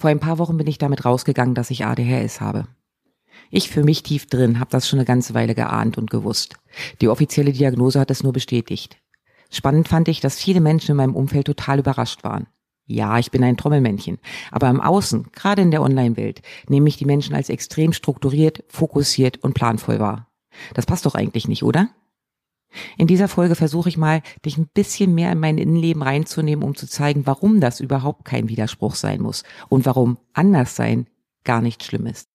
Vor ein paar Wochen bin ich damit rausgegangen, dass ich ADHS habe. Ich für mich tief drin habe das schon eine ganze Weile geahnt und gewusst. Die offizielle Diagnose hat es nur bestätigt. Spannend fand ich, dass viele Menschen in meinem Umfeld total überrascht waren. Ja, ich bin ein Trommelmännchen, aber im Außen, gerade in der Online-Welt, nehme ich die Menschen als extrem strukturiert, fokussiert und planvoll wahr. Das passt doch eigentlich nicht, oder? In dieser Folge versuche ich mal, dich ein bisschen mehr in mein Innenleben reinzunehmen, um zu zeigen, warum das überhaupt kein Widerspruch sein muss und warum anders sein gar nicht schlimm ist.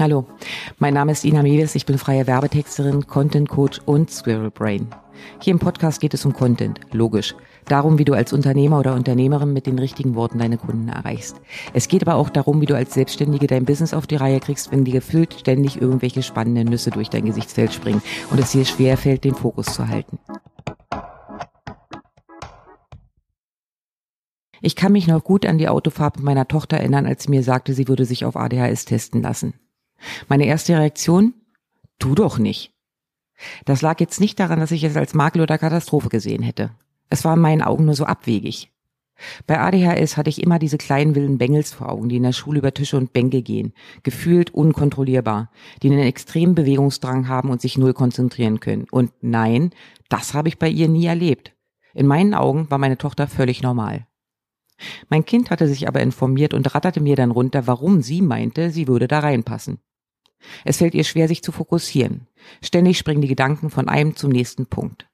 Hallo, mein Name ist Ina Mewes, ich bin freie Werbetexterin, Content Coach und Squirrel Brain. Hier im Podcast geht es um Content, logisch. Darum, wie du als Unternehmer oder Unternehmerin mit den richtigen Worten deine Kunden erreichst. Es geht aber auch darum, wie du als Selbstständige dein Business auf die Reihe kriegst, wenn dir gefühlt ständig irgendwelche spannenden Nüsse durch dein Gesichtsfeld springen und es dir schwer fällt, den Fokus zu halten. Ich kann mich noch gut an die Autofahrt mit meiner Tochter erinnern, als sie mir sagte, sie würde sich auf ADHS testen lassen. Meine erste Reaktion? Tu doch nicht. Das lag jetzt nicht daran, dass ich es als Makel oder Katastrophe gesehen hätte. Es war in meinen Augen nur so abwegig. Bei ADHS hatte ich immer diese kleinen wilden Bengels vor Augen, die in der Schule über Tische und Bänke gehen, gefühlt unkontrollierbar, die einen extremen Bewegungsdrang haben und sich null konzentrieren können. Und nein, das habe ich bei ihr nie erlebt. In meinen Augen war meine Tochter völlig normal. Mein Kind hatte sich aber informiert und ratterte mir dann runter, warum sie meinte, sie würde da reinpassen. Es fällt ihr schwer, sich zu fokussieren. Ständig springen die Gedanken von einem zum nächsten Punkt.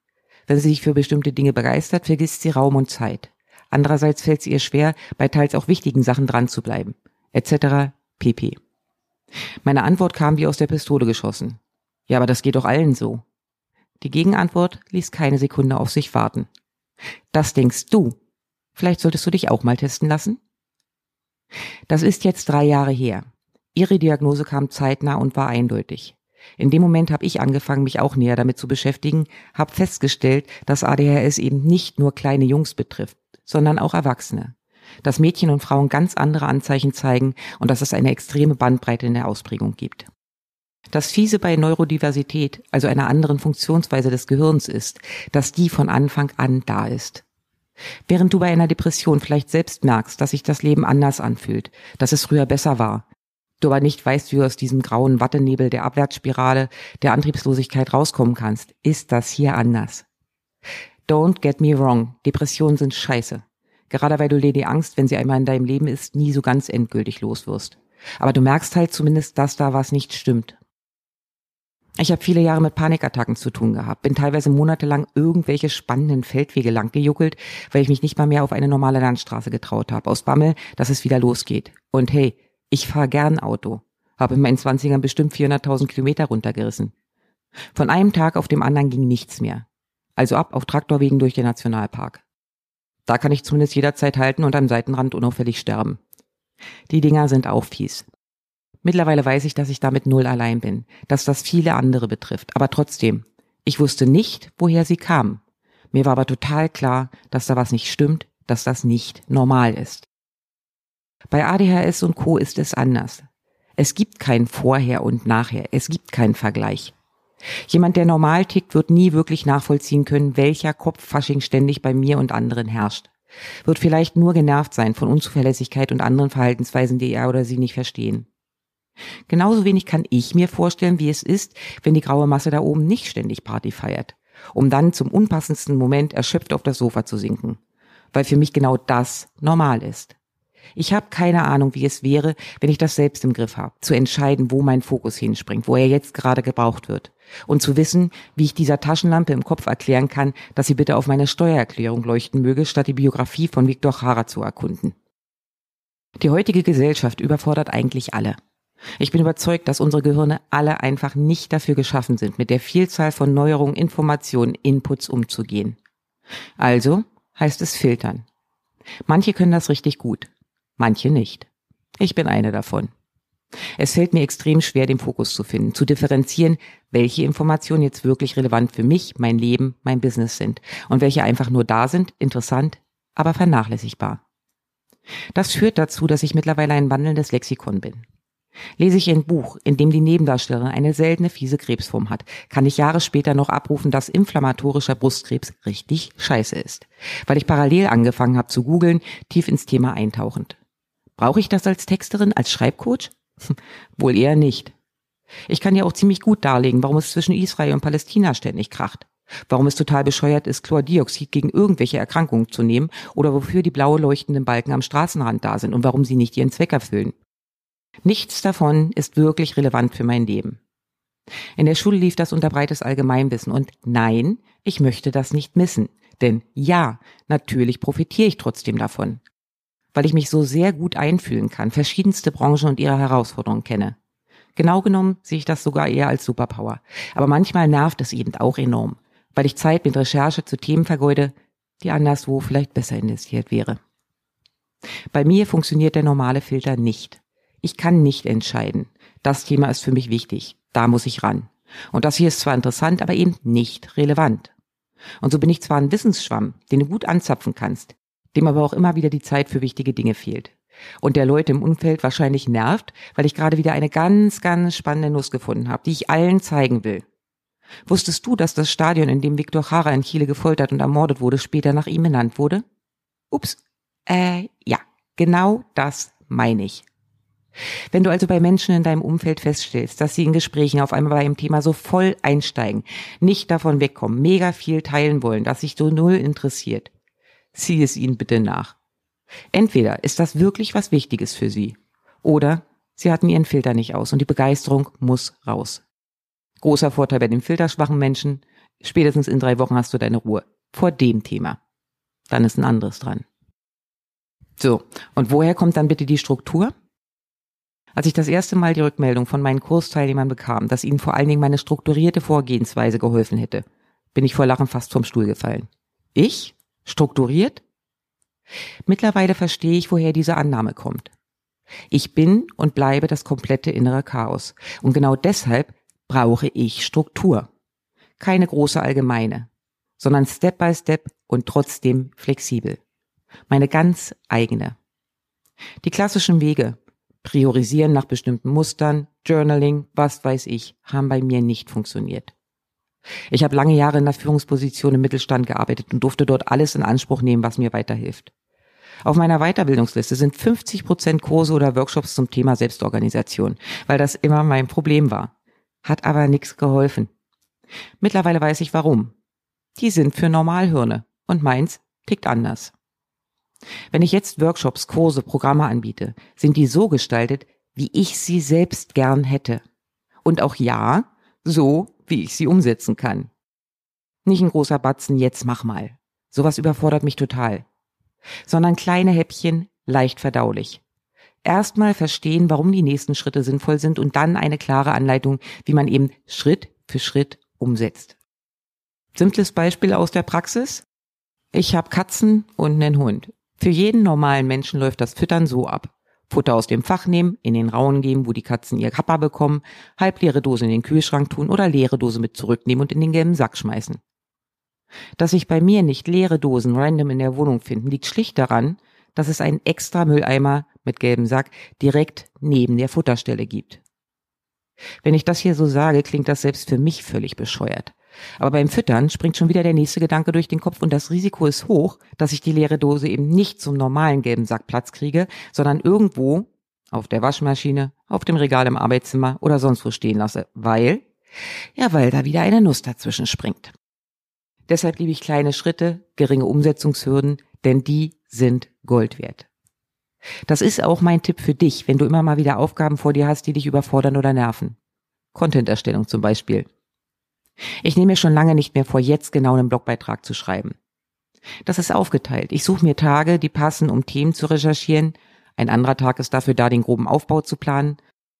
Wenn sie sich für bestimmte Dinge begeistert, vergisst sie Raum und Zeit. Andererseits fällt es ihr schwer, bei teils auch wichtigen Sachen dran zu bleiben. Etc. pp. Meine Antwort kam wie aus der Pistole geschossen. Ja, aber das geht doch allen so. Die Gegenantwort ließ keine Sekunde auf sich warten. Das denkst du. Vielleicht solltest du dich auch mal testen lassen? Das ist jetzt drei Jahre her. Ihre Diagnose kam zeitnah und war eindeutig. In dem Moment habe ich angefangen, mich auch näher damit zu beschäftigen, habe festgestellt, dass ADHS eben nicht nur kleine Jungs betrifft, sondern auch Erwachsene. Dass Mädchen und Frauen ganz andere Anzeichen zeigen und dass es eine extreme Bandbreite in der Ausprägung gibt. Das Fiese bei Neurodiversität, also einer anderen Funktionsweise des Gehirns ist, dass die von Anfang an da ist. Während du bei einer Depression vielleicht selbst merkst, dass sich das Leben anders anfühlt, dass es früher besser war, du aber nicht weißt, wie du aus diesem grauen Wattenebel der Abwärtsspirale der Antriebslosigkeit rauskommen kannst, ist das hier anders. Don't get me wrong, Depressionen sind scheiße. Gerade weil du dir die Angst, wenn sie einmal in deinem Leben ist, nie so ganz endgültig los wirst. Aber du merkst halt zumindest, dass da was nicht stimmt. Ich habe viele Jahre mit Panikattacken zu tun gehabt, bin teilweise monatelang irgendwelche spannenden Feldwege lang gejuckelt, weil ich mich nicht mal mehr auf eine normale Landstraße getraut habe, aus Bammel, dass es wieder losgeht. Und hey, ich fahre gern Auto. Habe in meinen Zwanzigern bestimmt 400.000 Kilometer runtergerissen. Von einem Tag auf dem anderen ging nichts mehr. Also ab auf Traktorwegen durch den Nationalpark. Da kann ich zumindest jederzeit halten und am Seitenrand unauffällig sterben. Die Dinger sind auch fies. Mittlerweile weiß ich, dass ich damit null allein bin, dass das viele andere betrifft. Aber trotzdem, ich wusste nicht, woher sie kamen. Mir war aber total klar, dass da was nicht stimmt, dass das nicht normal ist. Bei ADHS und Co. ist es anders. Es gibt kein Vorher und Nachher. Es gibt keinen Vergleich. Jemand, der normal tickt, wird nie wirklich nachvollziehen können, welcher Kopffasching ständig bei mir und anderen herrscht. Wird vielleicht nur genervt sein von Unzuverlässigkeit und anderen Verhaltensweisen, die er oder sie nicht verstehen. Genauso wenig kann ich mir vorstellen, wie es ist, wenn die graue Masse da oben nicht ständig Party feiert, um dann zum unpassendsten Moment erschöpft auf das Sofa zu sinken, weil für mich genau das normal ist. Ich habe keine Ahnung, wie es wäre, wenn ich das selbst im Griff habe, zu entscheiden, wo mein Fokus hinspringt, wo er jetzt gerade gebraucht wird. Und zu wissen, wie ich dieser Taschenlampe im Kopf erklären kann, dass sie bitte auf meine Steuererklärung leuchten möge, statt die Biografie von Viktor Hara zu erkunden. Die heutige Gesellschaft überfordert eigentlich alle. Ich bin überzeugt, dass unsere Gehirne alle einfach nicht dafür geschaffen sind, mit der Vielzahl von Neuerungen, Informationen, Inputs umzugehen. Also heißt es filtern. Manche können das richtig gut, manche nicht. Ich bin eine davon. Es fällt mir extrem schwer, den Fokus zu finden, zu differenzieren, welche Informationen jetzt wirklich relevant für mich, mein Leben, mein Business sind und welche einfach nur da sind, interessant, aber vernachlässigbar. Das führt dazu, dass ich mittlerweile ein wandelndes Lexikon bin. Lese ich ein Buch, in dem die Nebendarstellerin eine seltene fiese Krebsform hat, kann ich Jahre später noch abrufen, dass inflammatorischer Brustkrebs richtig scheiße ist, weil ich parallel angefangen habe zu googeln, tief ins Thema eintauchend. Brauche ich das als Texterin, als Schreibcoach? Wohl eher nicht. Ich kann ja auch ziemlich gut darlegen, warum es zwischen Israel und Palästina ständig kracht. Warum es total bescheuert ist, Chlordioxid gegen irgendwelche Erkrankungen zu nehmen oder wofür die blaue leuchtenden Balken am Straßenrand da sind und warum sie nicht ihren Zweck erfüllen. Nichts davon ist wirklich relevant für mein Leben. In der Schule lief das unter breites Allgemeinwissen und nein, ich möchte das nicht missen. Denn ja, natürlich profitiere ich trotzdem davon. Weil ich mich so sehr gut einfühlen kann, verschiedenste Branchen und ihre Herausforderungen kenne. Genau genommen sehe ich das sogar eher als Superpower. Aber manchmal nervt es eben auch enorm, weil ich Zeit mit Recherche zu Themen vergeude, die anderswo vielleicht besser investiert wäre. Bei mir funktioniert der normale Filter nicht. Ich kann nicht entscheiden. Das Thema ist für mich wichtig. Da muss ich ran. Und das hier ist zwar interessant, aber eben nicht relevant. Und so bin ich zwar ein Wissensschwamm, den du gut anzapfen kannst, dem aber auch immer wieder die Zeit für wichtige Dinge fehlt. Und der Leute im Umfeld wahrscheinlich nervt, weil ich gerade wieder eine ganz, ganz spannende Nuss gefunden habe, die ich allen zeigen will. Wusstest du, dass das Stadion, in dem Viktor Jara in Chile gefoltert und ermordet wurde, später nach ihm benannt wurde? Ups. Äh, ja, genau das meine ich. Wenn du also bei Menschen in deinem Umfeld feststellst, dass sie in Gesprächen auf einmal bei einem Thema so voll einsteigen, nicht davon wegkommen, mega viel teilen wollen, dass sich so null interessiert, sieh es ihnen bitte nach. Entweder ist das wirklich was Wichtiges für sie, oder sie hatten ihren Filter nicht aus und die Begeisterung muss raus. Großer Vorteil bei den filterschwachen Menschen, spätestens in drei Wochen hast du deine Ruhe. Vor dem Thema. Dann ist ein anderes dran. So, und woher kommt dann bitte die Struktur? Als ich das erste Mal die Rückmeldung von meinen Kursteilnehmern bekam, dass ihnen vor allen Dingen meine strukturierte Vorgehensweise geholfen hätte, bin ich vor Lachen fast vom Stuhl gefallen. Ich? Strukturiert? Mittlerweile verstehe ich, woher diese Annahme kommt. Ich bin und bleibe das komplette innere Chaos. Und genau deshalb brauche ich Struktur. Keine große allgemeine, sondern Step by Step und trotzdem flexibel. Meine ganz eigene. Die klassischen Wege, Priorisieren nach bestimmten Mustern, Journaling, was weiß ich, haben bei mir nicht funktioniert. Ich habe lange Jahre in der Führungsposition im Mittelstand gearbeitet und durfte dort alles in Anspruch nehmen, was mir weiterhilft. Auf meiner Weiterbildungsliste sind 50 Prozent Kurse oder Workshops zum Thema Selbstorganisation, weil das immer mein Problem war. Hat aber nichts geholfen. Mittlerweile weiß ich warum. Die sind für Normalhirne und meins tickt anders. Wenn ich jetzt Workshops, Kurse, Programme anbiete, sind die so gestaltet, wie ich sie selbst gern hätte. Und auch ja, so, wie ich sie umsetzen kann. Nicht ein großer Batzen, jetzt mach mal. Sowas überfordert mich total. Sondern kleine Häppchen, leicht verdaulich. Erstmal verstehen, warum die nächsten Schritte sinnvoll sind und dann eine klare Anleitung, wie man eben Schritt für Schritt umsetzt. Simples Beispiel aus der Praxis. Ich habe Katzen und einen Hund. Für jeden normalen Menschen läuft das Füttern so ab. Futter aus dem Fach nehmen, in den Rauen geben, wo die Katzen ihr Kappa bekommen, halbleere Dose in den Kühlschrank tun oder leere Dose mit zurücknehmen und in den gelben Sack schmeißen. Dass sich bei mir nicht leere Dosen random in der Wohnung finden, liegt schlicht daran, dass es einen extra Mülleimer mit gelbem Sack direkt neben der Futterstelle gibt. Wenn ich das hier so sage, klingt das selbst für mich völlig bescheuert. Aber beim Füttern springt schon wieder der nächste Gedanke durch den Kopf und das Risiko ist hoch, dass ich die leere Dose eben nicht zum normalen gelben Sack Platz kriege, sondern irgendwo auf der Waschmaschine, auf dem Regal im Arbeitszimmer oder sonst wo stehen lasse, weil, ja, weil da wieder eine Nuss dazwischen springt. Deshalb liebe ich kleine Schritte, geringe Umsetzungshürden, denn die sind Gold wert. Das ist auch mein Tipp für dich, wenn du immer mal wieder Aufgaben vor dir hast, die dich überfordern oder nerven. Content-Erstellung zum Beispiel. Ich nehme mir schon lange nicht mehr vor, jetzt genau einen Blogbeitrag zu schreiben. Das ist aufgeteilt. Ich suche mir Tage, die passen, um Themen zu recherchieren. Ein anderer Tag ist dafür da, den groben Aufbau zu planen.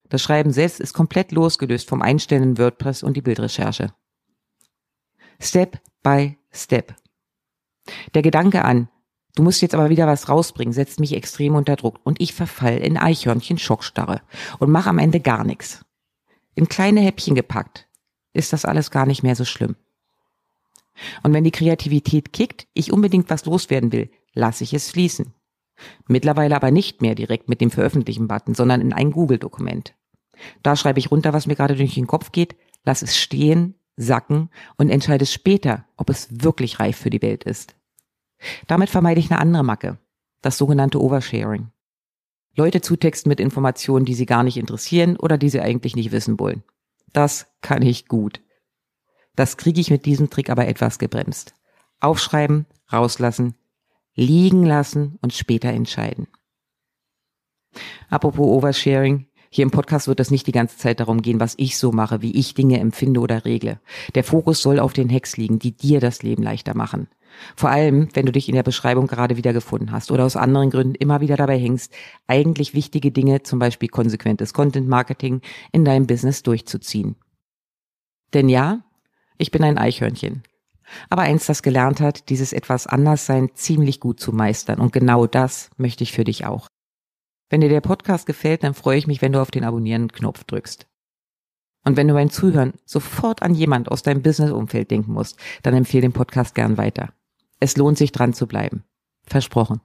Das Schreiben selbst ist komplett losgelöst vom Einstellen in WordPress und die Bildrecherche. Step by Step. Der Gedanke an, du musst jetzt aber wieder was rausbringen, setzt mich extrem unter Druck und ich verfall in Eichhörnchen Schockstarre und mache am Ende gar nichts. In kleine Häppchen gepackt, ist das alles gar nicht mehr so schlimm. Und wenn die Kreativität kickt, ich unbedingt was loswerden will, lasse ich es fließen. Mittlerweile aber nicht mehr direkt mit dem Veröffentlichen-Button, sondern in ein Google-Dokument. Da schreibe ich runter, was mir gerade durch den Kopf geht, lass es stehen, sacken und entscheide später, ob es wirklich reif für die Welt ist. Damit vermeide ich eine andere Macke, das sogenannte Oversharing. Leute zutexten mit Informationen, die sie gar nicht interessieren oder die sie eigentlich nicht wissen wollen. Das kann ich gut. Das kriege ich mit diesem Trick aber etwas gebremst. Aufschreiben, rauslassen, liegen lassen und später entscheiden. Apropos Oversharing, hier im Podcast wird es nicht die ganze Zeit darum gehen, was ich so mache, wie ich Dinge empfinde oder regle. Der Fokus soll auf den Hacks liegen, die dir das Leben leichter machen. Vor allem, wenn du dich in der Beschreibung gerade wiedergefunden hast oder aus anderen Gründen immer wieder dabei hängst, eigentlich wichtige Dinge, zum Beispiel konsequentes Content Marketing, in deinem Business durchzuziehen. Denn ja, ich bin ein Eichhörnchen. Aber eins, das gelernt hat, dieses etwas Anderssein ziemlich gut zu meistern. Und genau das möchte ich für dich auch. Wenn dir der Podcast gefällt, dann freue ich mich, wenn du auf den Abonnieren-Knopf drückst. Und wenn du beim Zuhören sofort an jemand aus deinem Business-Umfeld denken musst, dann empfehle den Podcast gern weiter. Es lohnt sich dran zu bleiben. Versprochen.